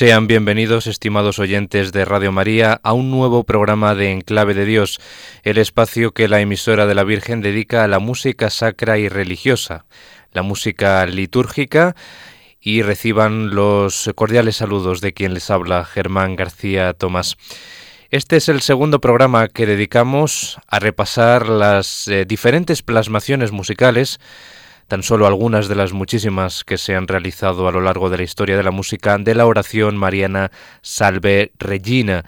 Sean bienvenidos, estimados oyentes de Radio María, a un nuevo programa de Enclave de Dios, el espacio que la emisora de la Virgen dedica a la música sacra y religiosa, la música litúrgica, y reciban los cordiales saludos de quien les habla, Germán García Tomás. Este es el segundo programa que dedicamos a repasar las eh, diferentes plasmaciones musicales tan solo algunas de las muchísimas que se han realizado a lo largo de la historia de la música de la oración mariana Salve Regina.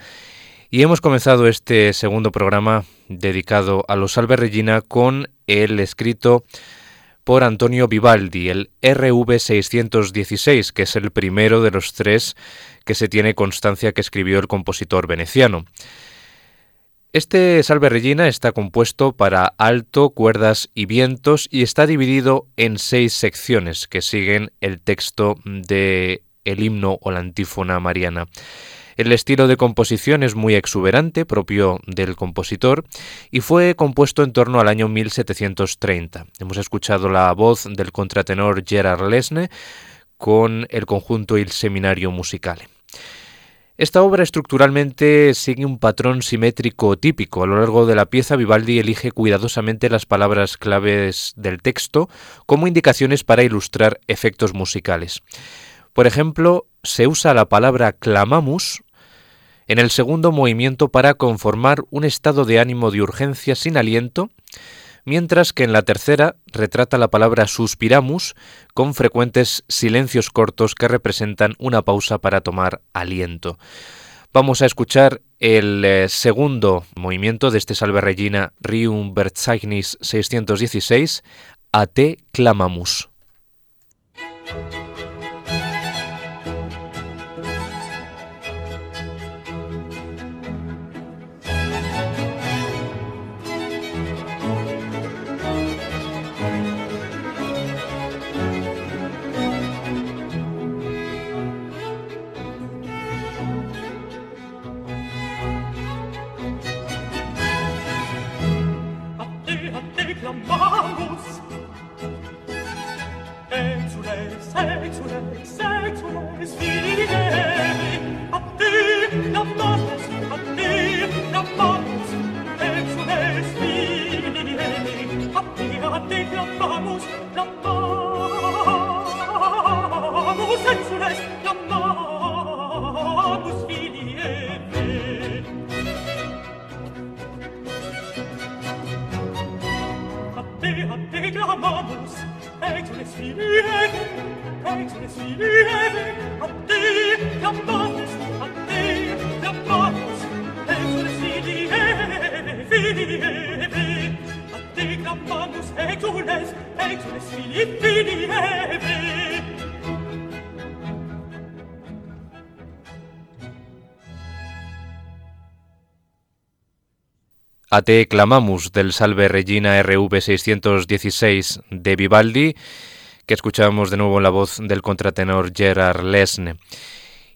Y hemos comenzado este segundo programa dedicado a los Salve Regina con el escrito por Antonio Vivaldi, el RV 616, que es el primero de los tres que se tiene constancia que escribió el compositor veneciano. Este Salve Regina está compuesto para alto, cuerdas y vientos y está dividido en seis secciones que siguen el texto de el himno o la antífona mariana. El estilo de composición es muy exuberante, propio del compositor, y fue compuesto en torno al año 1730. Hemos escuchado la voz del contratenor Gerard Lesne con el conjunto Il Seminario Musicale. Esta obra estructuralmente sigue un patrón simétrico típico. A lo largo de la pieza Vivaldi elige cuidadosamente las palabras claves del texto como indicaciones para ilustrar efectos musicales. Por ejemplo, se usa la palabra clamamus en el segundo movimiento para conformar un estado de ánimo de urgencia sin aliento mientras que en la tercera retrata la palabra suspiramus con frecuentes silencios cortos que representan una pausa para tomar aliento. Vamos a escuchar el eh, segundo movimiento de este Salve Regina Rium Verzeichnis 616, A te clamamus. A te clamamus del Salve Regina RV 616 de Vivaldi, que escuchamos de nuevo en la voz del contratenor Gerard Lesne.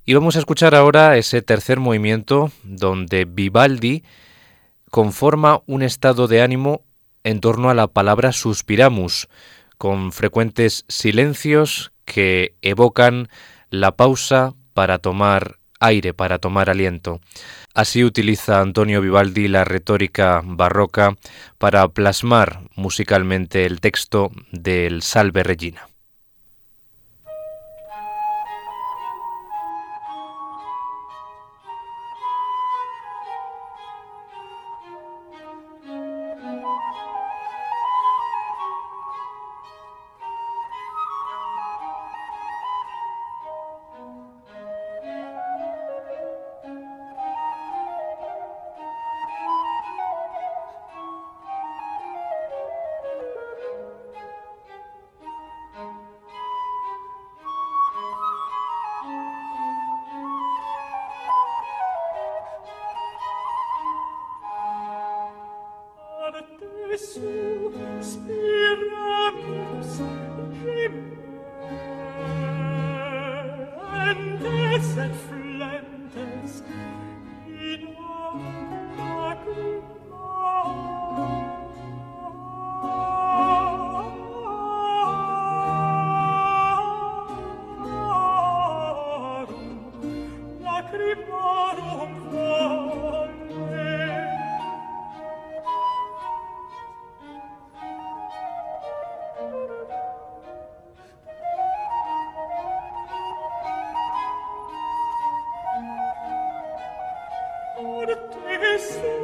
Y vamos a escuchar ahora ese tercer movimiento donde Vivaldi conforma un estado de ánimo en torno a la palabra suspiramus, con frecuentes silencios que evocan la pausa para tomar aire, para tomar aliento. Así utiliza Antonio Vivaldi la retórica barroca para plasmar musicalmente el texto del Salve Regina. mercy.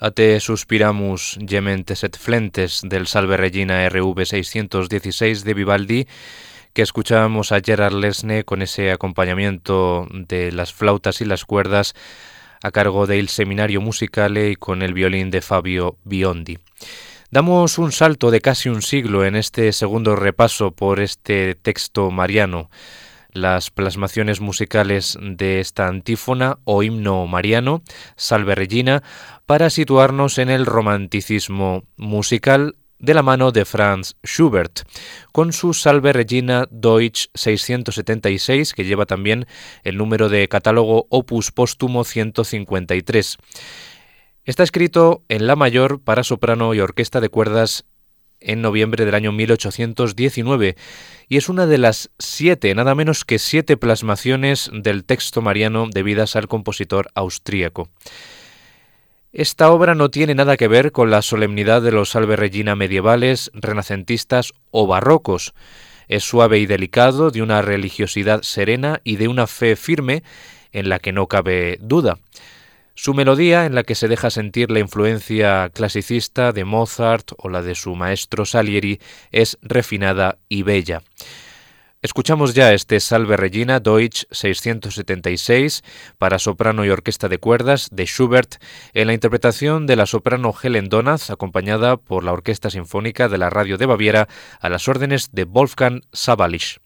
Ate suspiramus gementes et flentes del Salve Regina RV 616 de Vivaldi, que escuchábamos a Gerard Lesne con ese acompañamiento de las flautas y las cuerdas a cargo del Seminario Musicale y con el violín de Fabio Biondi. Damos un salto de casi un siglo en este segundo repaso por este texto mariano las plasmaciones musicales de esta antífona o himno mariano, Salve Regina, para situarnos en el romanticismo musical de la mano de Franz Schubert, con su Salve Regina Deutsch 676, que lleva también el número de catálogo Opus Póstumo 153. Está escrito en La mayor para soprano y orquesta de cuerdas en noviembre del año 1819 y es una de las siete, nada menos que siete plasmaciones del texto mariano debidas al compositor austríaco. Esta obra no tiene nada que ver con la solemnidad de los Salve Regina medievales, renacentistas o barrocos. Es suave y delicado, de una religiosidad serena y de una fe firme en la que no cabe duda. Su melodía, en la que se deja sentir la influencia clasicista de Mozart o la de su maestro Salieri, es refinada y bella. Escuchamos ya este Salve Regina Deutsch 676 para soprano y orquesta de cuerdas de Schubert en la interpretación de la soprano Helen Donaz acompañada por la Orquesta Sinfónica de la Radio de Baviera a las órdenes de Wolfgang Sabalisch.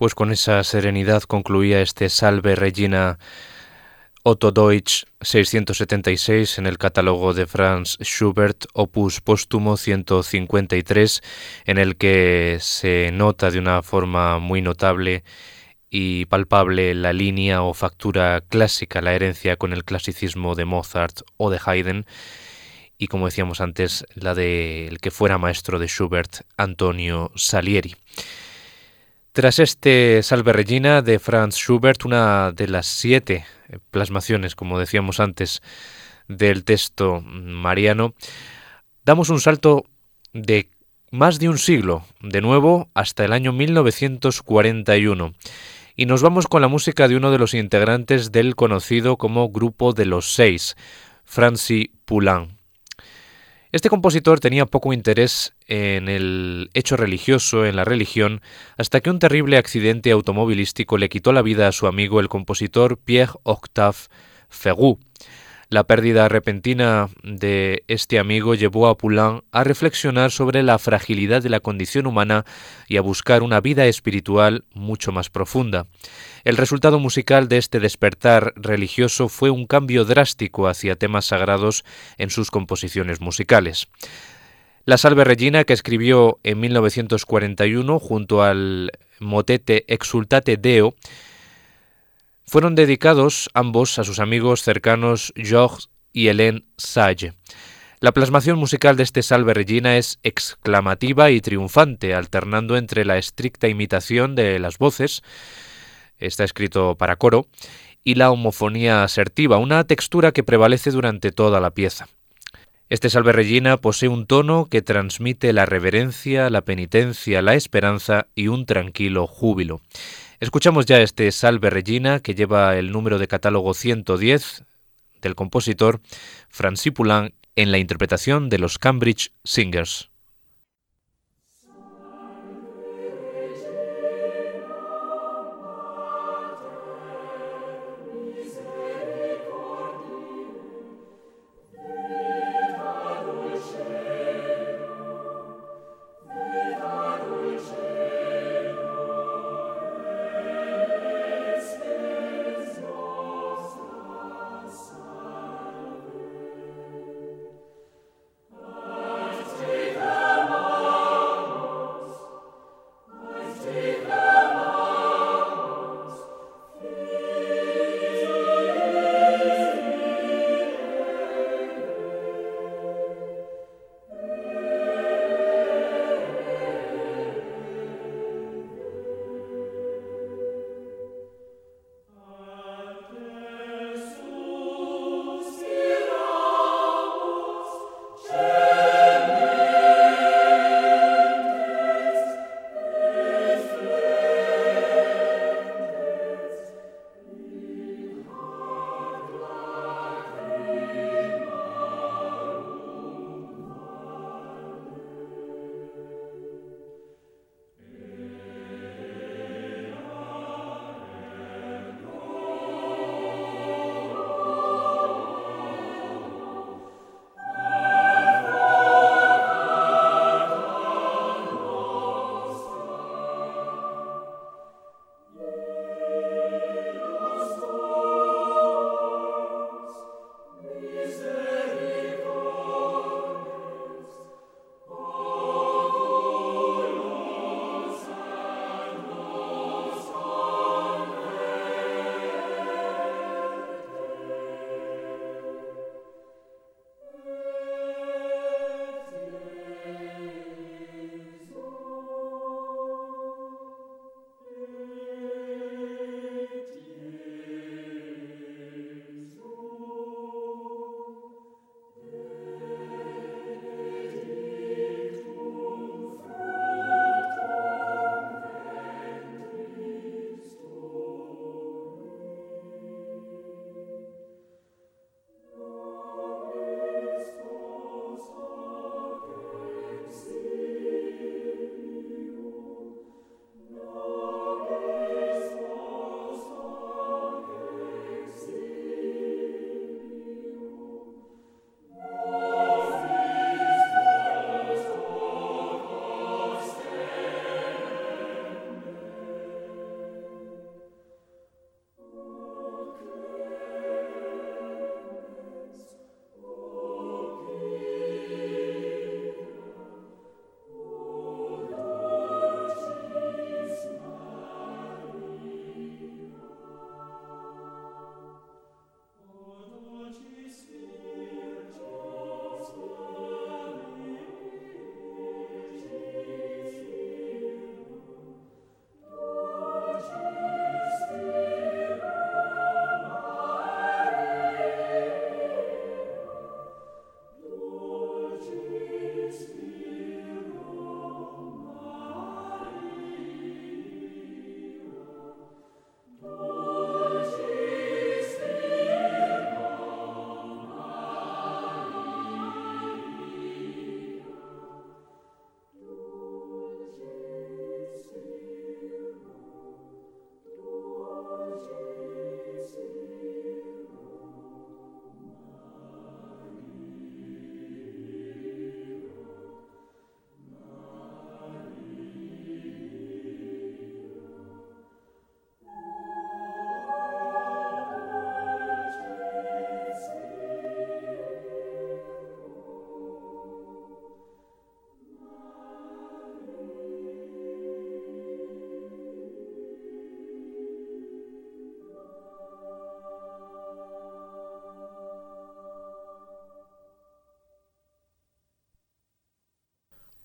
Pues con esa serenidad concluía este Salve Regina Otto Deutsch 676 en el catálogo de Franz Schubert, opus póstumo 153, en el que se nota de una forma muy notable y palpable la línea o factura clásica, la herencia con el clasicismo de Mozart o de Haydn, y como decíamos antes, la del que fuera maestro de Schubert, Antonio Salieri. Tras este Salve Regina de Franz Schubert, una de las siete plasmaciones, como decíamos antes, del texto mariano, damos un salto de más de un siglo, de nuevo hasta el año 1941, y nos vamos con la música de uno de los integrantes del conocido como Grupo de los Seis, Francis Poulain. Este compositor tenía poco interés en el hecho religioso, en la religión, hasta que un terrible accidente automovilístico le quitó la vida a su amigo el compositor Pierre Octave Ferrou. La pérdida repentina de este amigo llevó a Poulain a reflexionar sobre la fragilidad de la condición humana y a buscar una vida espiritual mucho más profunda. El resultado musical de este despertar religioso fue un cambio drástico hacia temas sagrados en sus composiciones musicales. La Salve Regina, que escribió en 1941 junto al motete Exultate Deo, Fueron dedicados ambos a sus amigos cercanos Georges y Hélène Sage. La plasmación musical de este Salve Regina es exclamativa y triunfante, alternando entre la estricta imitación de las voces, está escrito para coro, y la homofonía asertiva, una textura que prevalece durante toda la pieza. Este Salve Regina posee un tono que transmite la reverencia, la penitencia, la esperanza y un tranquilo júbilo. Escuchamos ya este Salve Regina que lleva el número de catálogo 110 del compositor Francis Poulenc en la interpretación de los Cambridge Singers.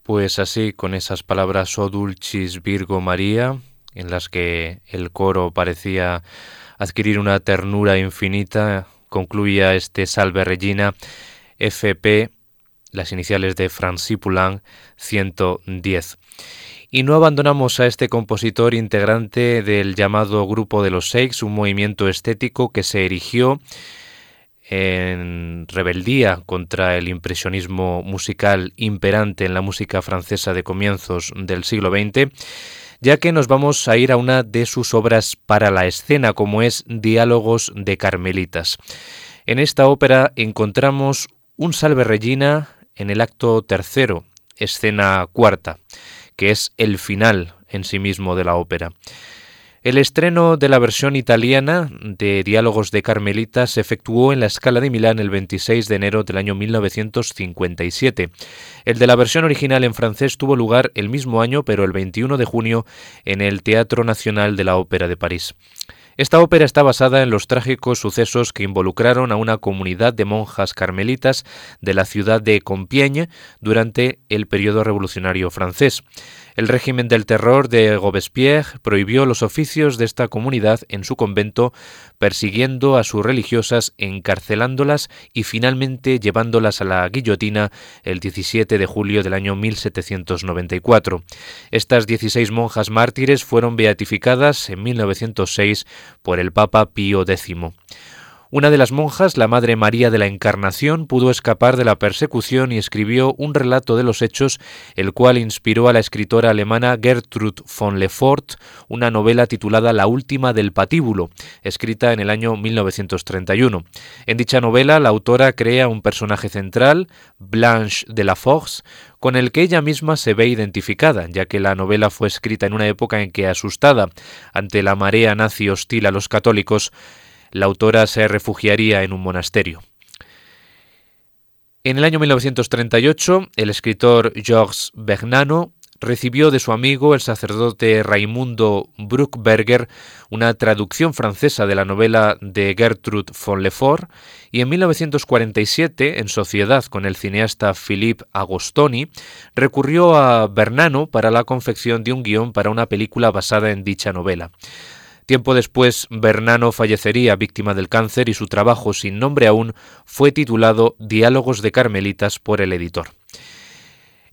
Pues así, con esas palabras O Dulcis Virgo María, en las que el coro parecía adquirir una ternura infinita, concluía este Salve Regina FP, las iniciales de Francis Poulenc 110. Y no abandonamos a este compositor integrante del llamado Grupo de los Seix, un movimiento estético que se erigió en rebeldía contra el impresionismo musical imperante en la música francesa de comienzos del siglo XX, ya que nos vamos a ir a una de sus obras para la escena, como es Diálogos de Carmelitas. En esta ópera encontramos un Salve Regina en el acto tercero, escena cuarta, que es el final en sí mismo de la ópera. El estreno de la versión italiana de Diálogos de Carmelita se efectuó en la Scala de Milán el 26 de enero del año 1957. El de la versión original en francés tuvo lugar el mismo año, pero el 21 de junio, en el Teatro Nacional de la Ópera de París. Esta ópera está basada en los trágicos sucesos que involucraron a una comunidad de monjas carmelitas de la ciudad de Compiègne durante el periodo revolucionario francés. El régimen del terror de Robespierre prohibió los oficios de esta comunidad en su convento, persiguiendo a sus religiosas, encarcelándolas y finalmente llevándolas a la guillotina el 17 de julio del año 1794. Estas 16 monjas mártires fueron beatificadas en 1906 por el Papa Pío X. Una de las monjas, la Madre María de la Encarnación, pudo escapar de la persecución y escribió un relato de los hechos, el cual inspiró a la escritora alemana Gertrude von Lefort una novela titulada La última del patíbulo, escrita en el año 1931. En dicha novela, la autora crea un personaje central, Blanche de la Force, con el que ella misma se ve identificada, ya que la novela fue escrita en una época en que, asustada ante la marea nazi hostil a los católicos, la autora se refugiaría en un monasterio. En el año 1938, el escritor Georges Bernano recibió de su amigo el sacerdote Raimundo Bruckberger una traducción francesa de la novela de Gertrude von Lefort y en 1947, en sociedad con el cineasta Philippe Agostoni, recurrió a Bernano para la confección de un guion para una película basada en dicha novela. Tiempo después, Bernano fallecería víctima del cáncer y su trabajo sin nombre aún fue titulado Diálogos de Carmelitas por el editor.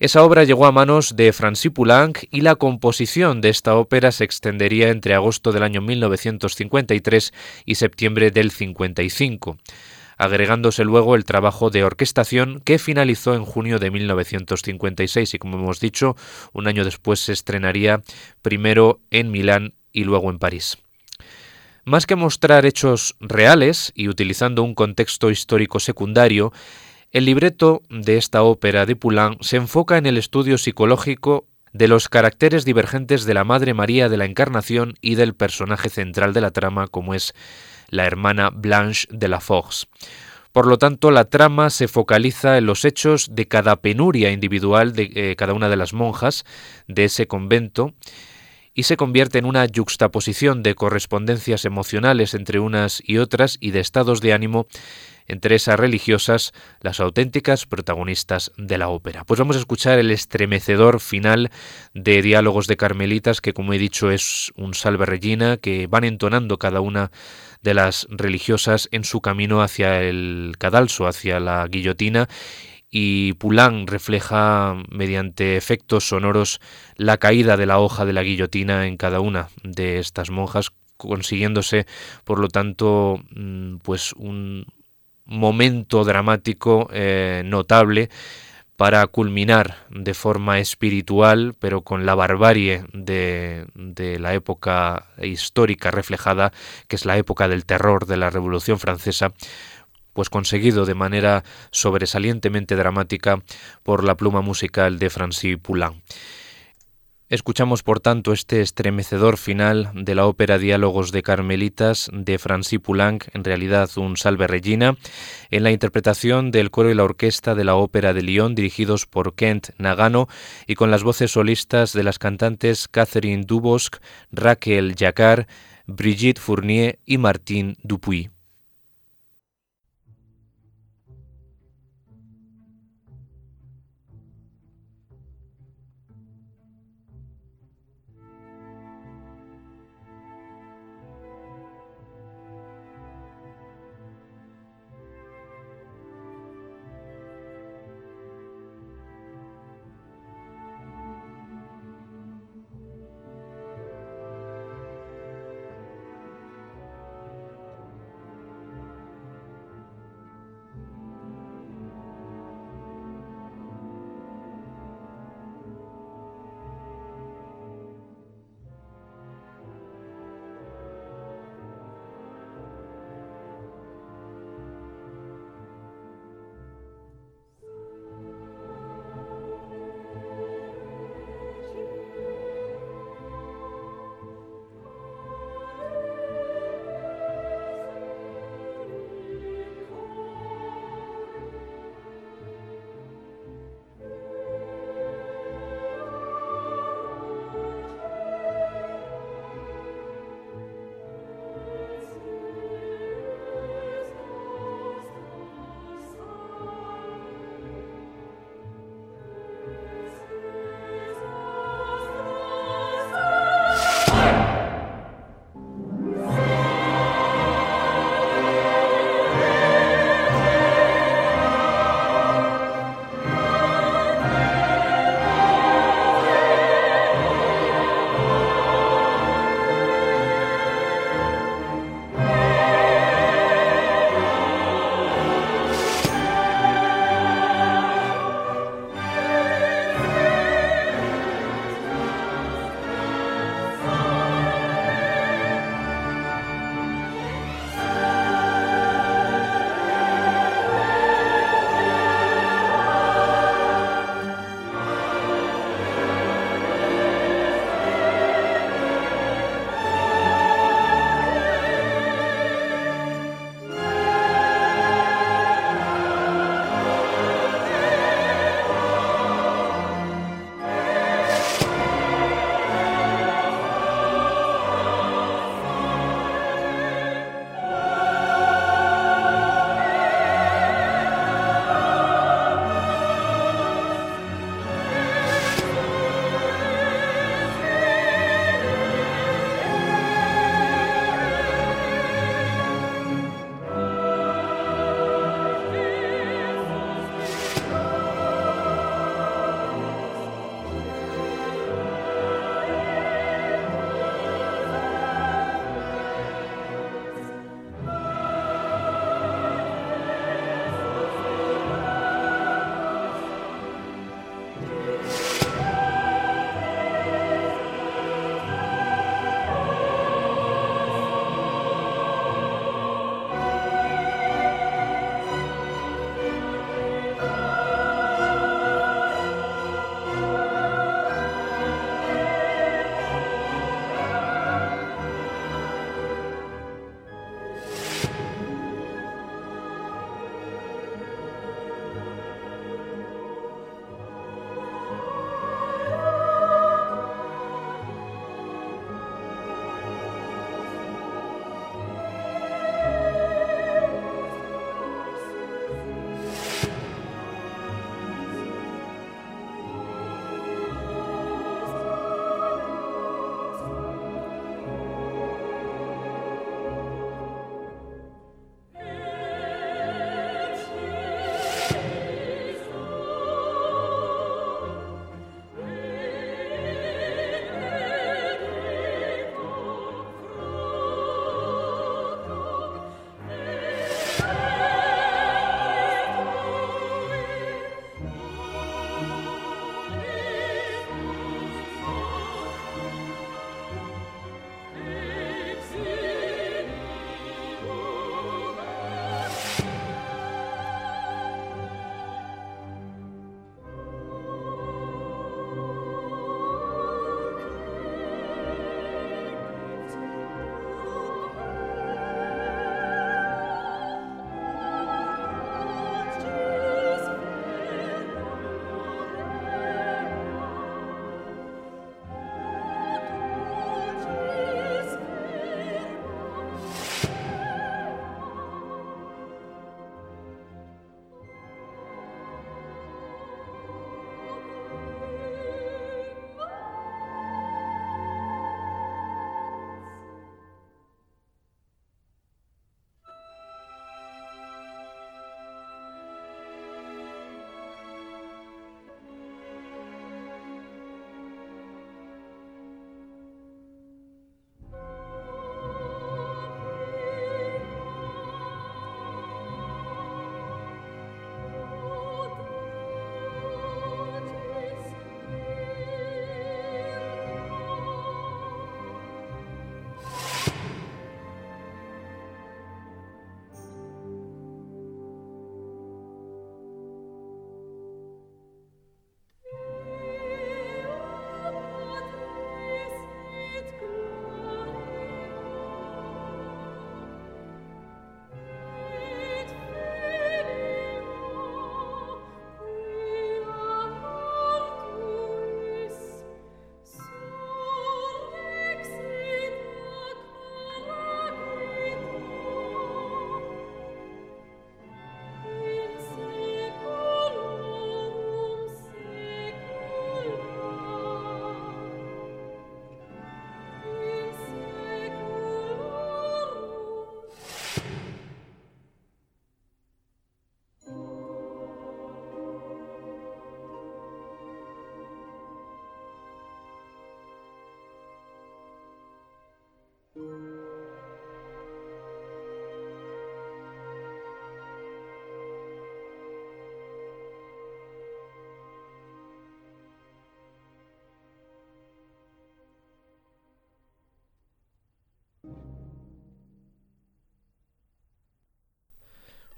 Esa obra llegó a manos de Francis Poulenc y la composición de esta ópera se extendería entre agosto del año 1953 y septiembre del 55, agregándose luego el trabajo de orquestación que finalizó en junio de 1956 y como hemos dicho, un año después se estrenaría primero en Milán y luego en París. Más que mostrar hechos reales y utilizando un contexto histórico secundario, el libreto de esta ópera de Poulain se enfoca en el estudio psicológico de los caracteres divergentes de la Madre María de la Encarnación y del personaje central de la trama como es la hermana Blanche de la Force. Por lo tanto, la trama se focaliza en los hechos de cada penuria individual de eh, cada una de las monjas de ese convento y se convierte en una yuxtaposición de correspondencias emocionales entre unas y otras y de estados de ánimo entre esas religiosas, las auténticas protagonistas de la ópera. Pues vamos a escuchar el estremecedor final de Diálogos de Carmelitas, que como he dicho es un salve regina, que van entonando cada una de las religiosas en su camino hacia el cadalso, hacia la guillotina, y Poulain refleja mediante efectos sonoros la caída de la hoja de la guillotina en cada una de estas monjas, consiguiéndose, por lo tanto, mm, pues un momento dramático eh, notable para culminar de forma espiritual, pero con la barbarie de, de, la época histórica reflejada, que es la época del terror de la Revolución Francesa, pues conseguido de manera sobresalientemente dramática por la pluma musical de Francis Poulenc. Escuchamos, por tanto, este estremecedor final de la ópera Diálogos de Carmelitas de Francis Poulenc, en realidad un salve regina, en la interpretación del coro y la orquesta de la Ópera de Lyon, dirigidos por Kent Nagano, y con las voces solistas de las cantantes Catherine Dubosc, Raquel Jacquard, Brigitte Fournier y Martín Dupuy. Yeah.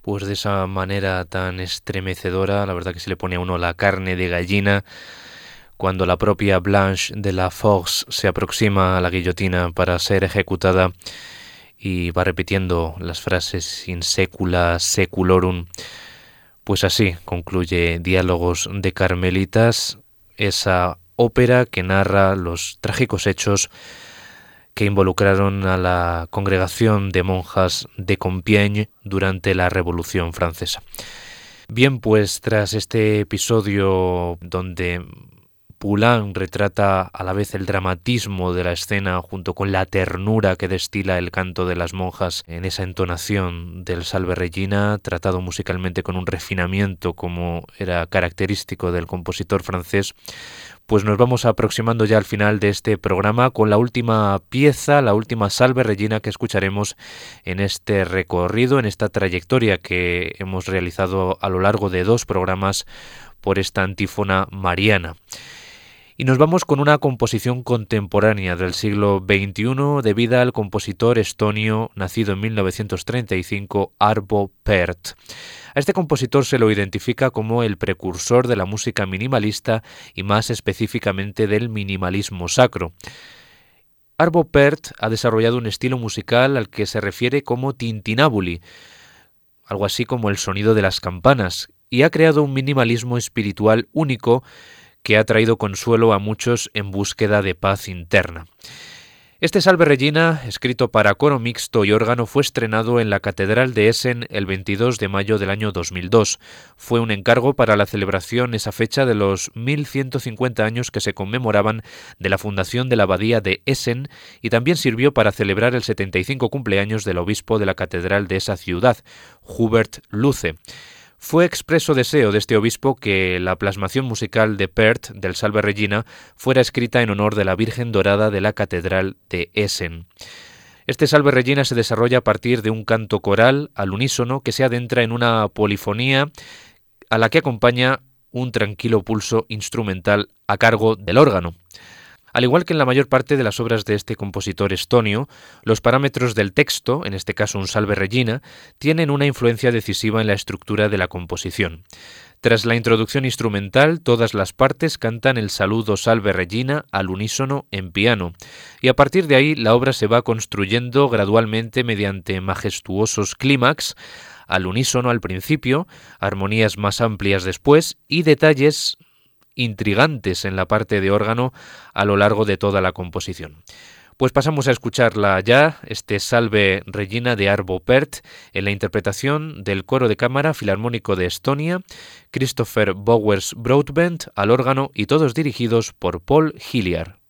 Pues de esa manera tan estremecedora, la verdad que se le pone a uno la carne de gallina cuando la propia Blanche de la Force se aproxima a la guillotina para ser ejecutada y va repitiendo las frases in secula seculorum. Pues así concluye Diálogos de Carmelitas, esa ópera que narra los trágicos hechos que involucraron a la congregación de monjas de Compiègne durante la Revolución Francesa. Bien, pues tras este episodio donde Poulain retrata a la vez el dramatismo de la escena junto con la ternura que destila el canto de las monjas en esa entonación del Salve Regina, tratado musicalmente con un refinamiento como era característico del compositor francés, pues nos vamos aproximando ya al final de este programa con la última pieza, la última salve Regina que escucharemos en este recorrido, en esta trayectoria que hemos realizado a lo largo de dos programas por esta antífona mariana. Y nos vamos con una composición contemporánea del siglo XXI debida al compositor estonio nacido en 1935 Arvo Pärt. A este compositor se lo identifica como el precursor de la música minimalista y más específicamente del minimalismo sacro. Arvo Pärt ha desarrollado un estilo musical al que se refiere como tintinábuli, algo así como el sonido de las campanas, y ha creado un minimalismo espiritual único que ha traído consuelo a muchos en búsqueda de paz interna. Este Salve Regina, escrito para coro mixto y órgano, fue estrenado en la Catedral de Essen el 22 de mayo del año 2002. Fue un encargo para la celebración esa fecha de los 1150 años que se conmemoraban de la fundación de la Abadía de Essen y también sirvió para celebrar el 75 cumpleaños del obispo de la Catedral de esa ciudad, Hubert Luce. Fue expreso deseo de este obispo que la plasmación musical de Perth del Salve Regina fuera escrita en honor de la Virgen Dorada de la Catedral de Essen. Este Salve Regina se desarrolla a partir de un canto coral al unísono que se adentra en una polifonía a la que acompaña un tranquilo pulso instrumental a cargo del órgano. Al igual que en la mayor parte de las obras de este compositor estonio, los parámetros del texto, en este caso un salve regina, tienen una influencia decisiva en la estructura de la composición. Tras la introducción instrumental, todas las partes cantan el saludo salve regina al unísono en piano, y a partir de ahí la obra se va construyendo gradualmente mediante majestuosos clímax, al unísono al principio, armonías más amplias después y detalles intrigantes en la parte de órgano a lo largo de toda la composición. Pues pasamos a escucharla ya, este Salve Regina de Arvo Pärt, en la interpretación del coro de cámara filarmónico de Estonia, Christopher Bowers Broadbent al órgano y todos dirigidos por Paul Hilliard.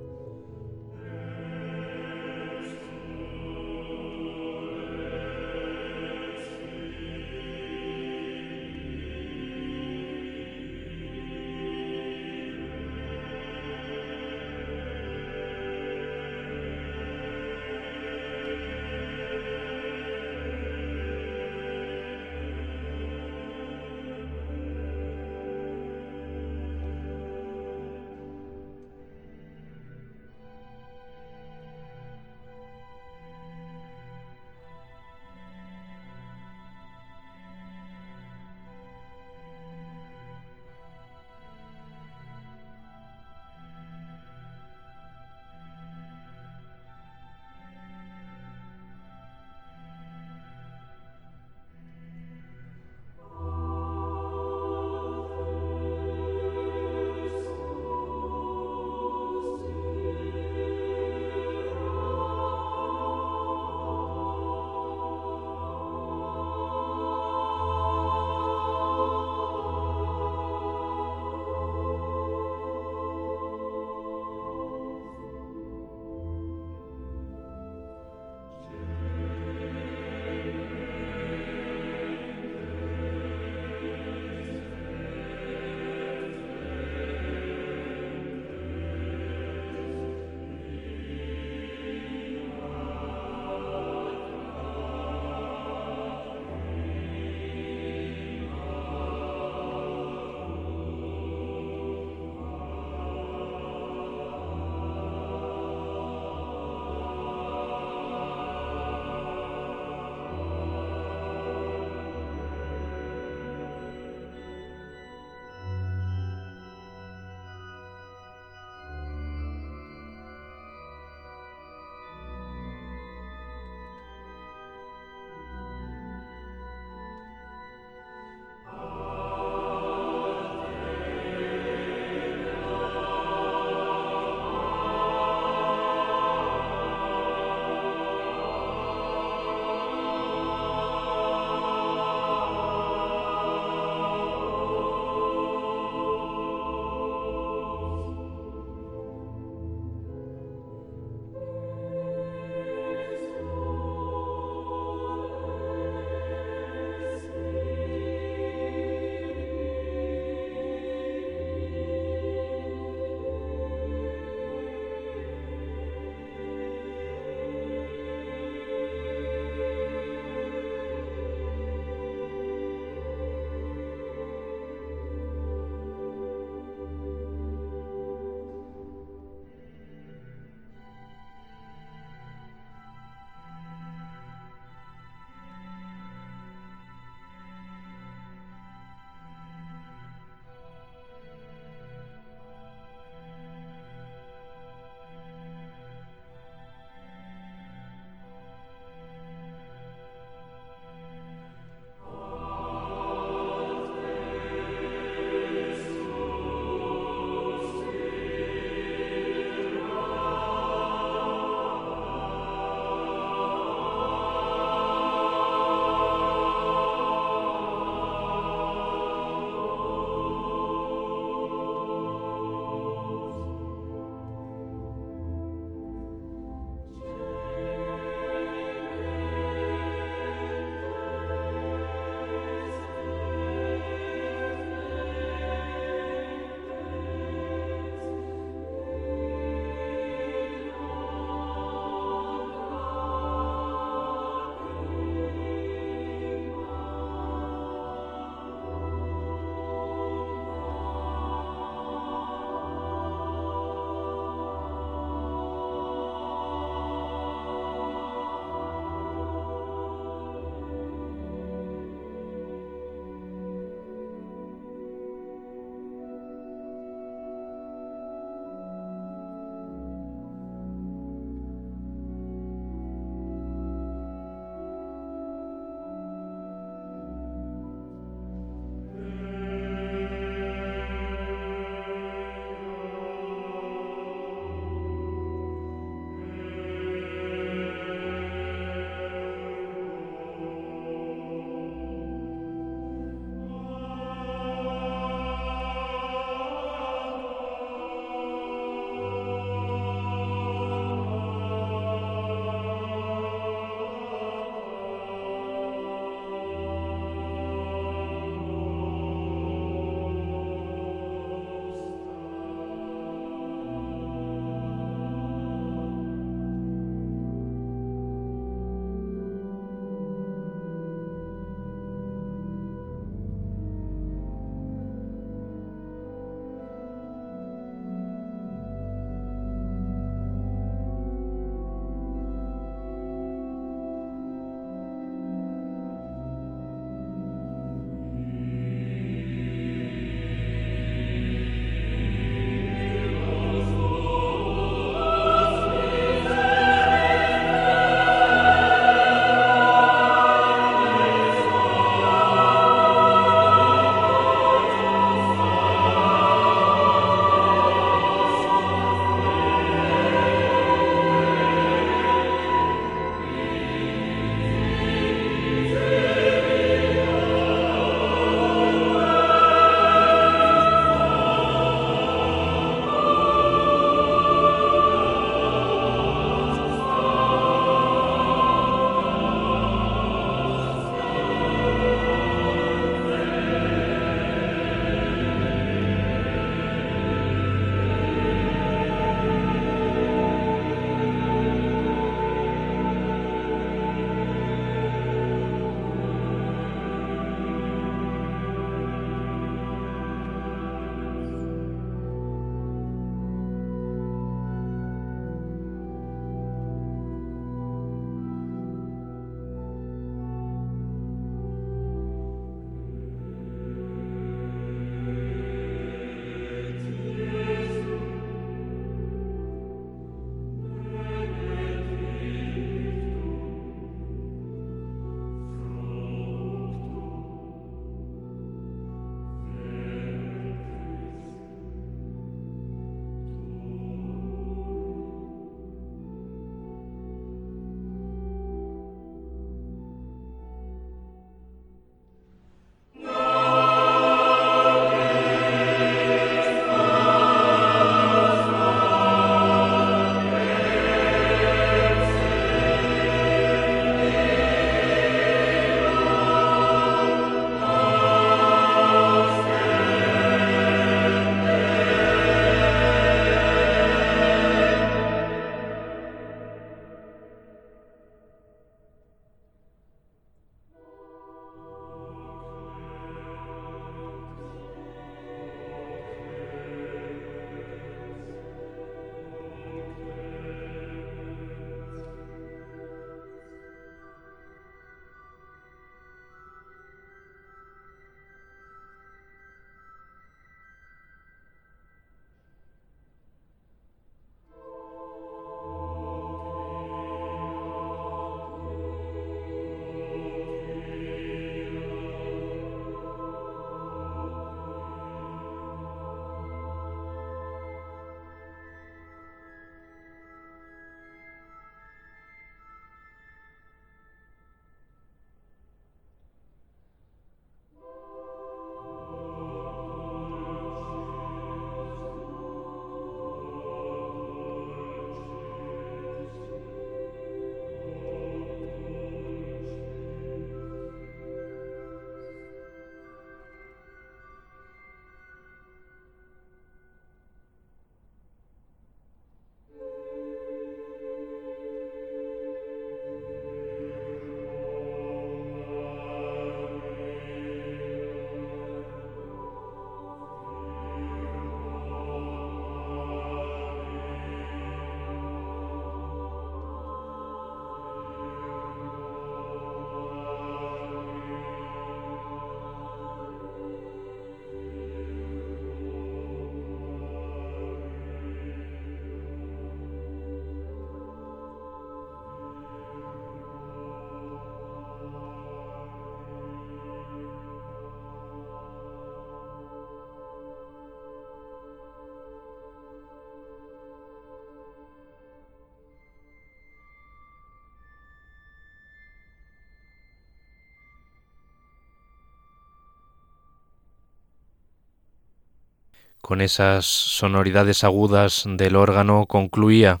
Con esas sonoridades agudas del órgano concluía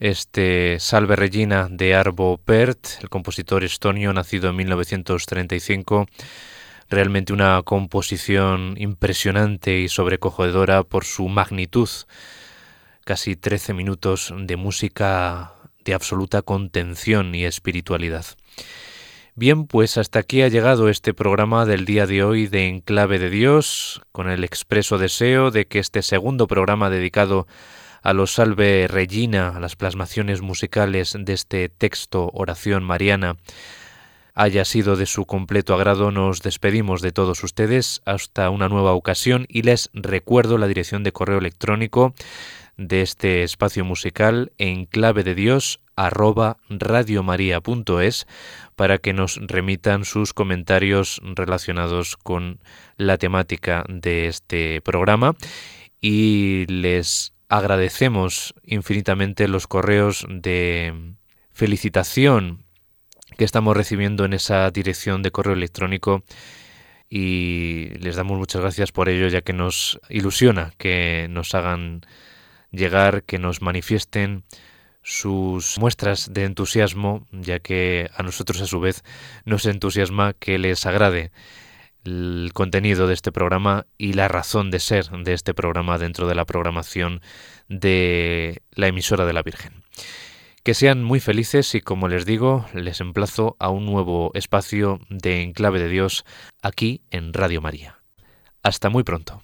este Salve Regina de Arvo Pärt, el compositor estonio nacido en 1935. Realmente una composición impresionante y sobrecogedora por su magnitud. Casi 13 minutos de música de absoluta contención y espiritualidad. Bien, pues hasta aquí ha llegado este programa del día de hoy de Enclave de Dios, con el expreso deseo de que este segundo programa dedicado a los Salve Regina, a las plasmaciones musicales de este texto Oración Mariana, haya sido de su completo agrado, nos despedimos de todos ustedes hasta una nueva ocasión y les recuerdo la dirección de correo electrónico de este espacio musical en clave de Dios arroba radiomaria.es para que nos remitan sus comentarios relacionados con la temática de este programa. Y les agradecemos infinitamente los correos de felicitación que estamos recibiendo en esa dirección de correo electrónico. Y les damos muchas gracias por ello ya que nos ilusiona que nos hagan llegar, que nos manifiesten sus muestras de entusiasmo, ya que a nosotros a su vez nos entusiasma que les agrade el contenido de este programa y la razón de ser de este programa dentro de la programación de la emisora de la Virgen. Que sean muy felices y como les digo, les emplazo a un nuevo espacio de Enclave de Dios aquí en Radio María. Hasta muy pronto.